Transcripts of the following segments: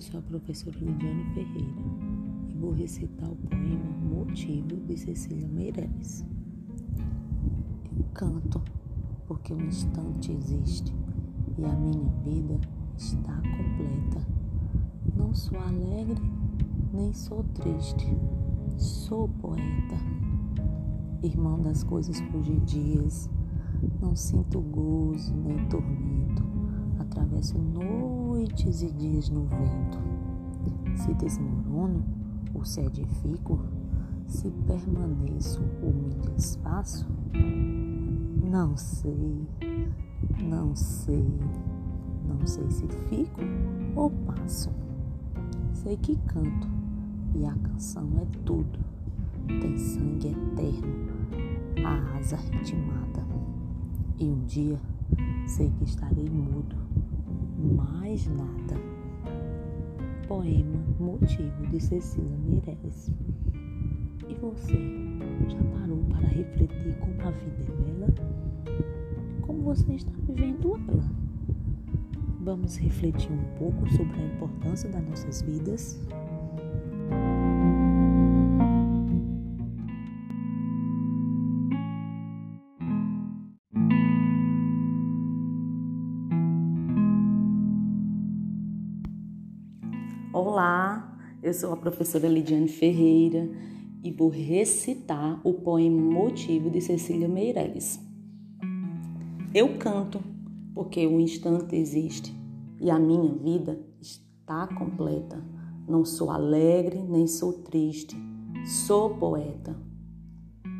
Eu sou a professora Lidiane Ferreira e vou recitar o poema Motivo de Cecília Meirelles. Eu canto porque um instante existe e a minha vida está completa. Não sou alegre nem sou triste, sou poeta. Irmão das coisas fugidias, não sinto gozo nem tormento atravesso noites e dias no vento. Se desmorono ou se edifico, se permaneço ou me desfaço, não sei, não sei, não sei se fico ou passo. Sei que canto e a canção é tudo, tem sangue eterno, a asa ritmada. E um dia sei que estarei mudo mais nada. Poema Motivo de Cecília Meirelles. E você já parou para refletir como a vida é bela? Como você está vivendo ela? Vamos refletir um pouco sobre a importância das nossas vidas? Olá, eu sou a professora Lidiane Ferreira e vou recitar o poema Motivo de Cecília Meirelles. Eu canto porque o instante existe e a minha vida está completa. Não sou alegre nem sou triste, sou poeta.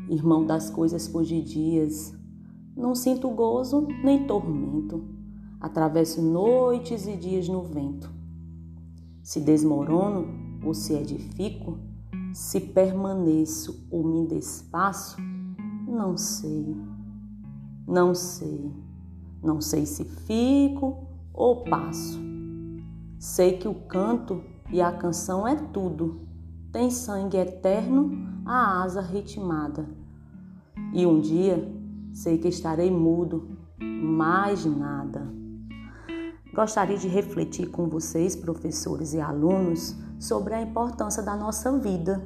Irmão das coisas fugidias, não sinto gozo nem tormento, atravesso noites e dias no vento se desmorono ou se edifico, se permaneço ou me desfaço, não sei, não sei, não sei se fico ou passo. Sei que o canto e a canção é tudo, tem sangue eterno, a asa ritmada. E um dia sei que estarei mudo, mais nada. Gostaria de refletir com vocês, professores e alunos, sobre a importância da nossa vida.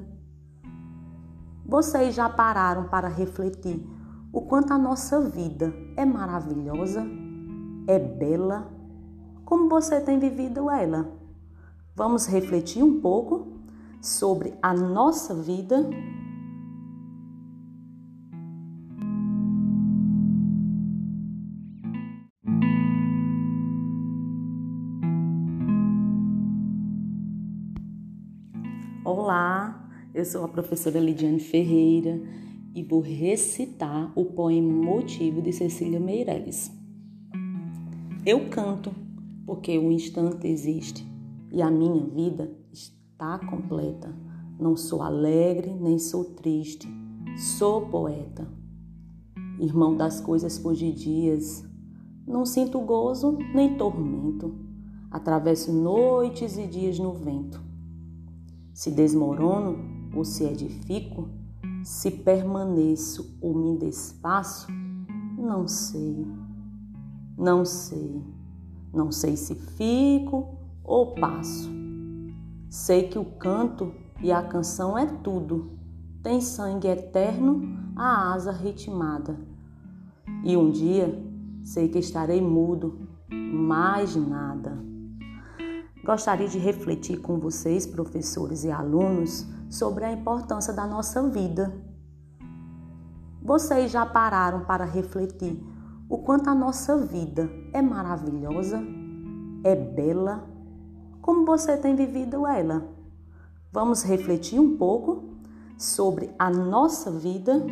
Vocês já pararam para refletir o quanto a nossa vida é maravilhosa, é bela? Como você tem vivido ela? Vamos refletir um pouco sobre a nossa vida Olá, eu sou a professora Lidiane Ferreira e vou recitar o poema Motivo de Cecília Meirelles. Eu canto porque o instante existe e a minha vida está completa. Não sou alegre nem sou triste, sou poeta. Irmão das coisas fugidias, não sinto gozo nem tormento, atravesso noites e dias no vento se desmorono ou se edifico, se permaneço ou me desfaço, não sei, não sei, não sei se fico ou passo. Sei que o canto e a canção é tudo, tem sangue eterno, a asa ritmada. E um dia sei que estarei mudo, mais nada. Gostaria de refletir com vocês, professores e alunos, sobre a importância da nossa vida. Vocês já pararam para refletir o quanto a nossa vida é maravilhosa, é bela? Como você tem vivido ela? Vamos refletir um pouco sobre a nossa vida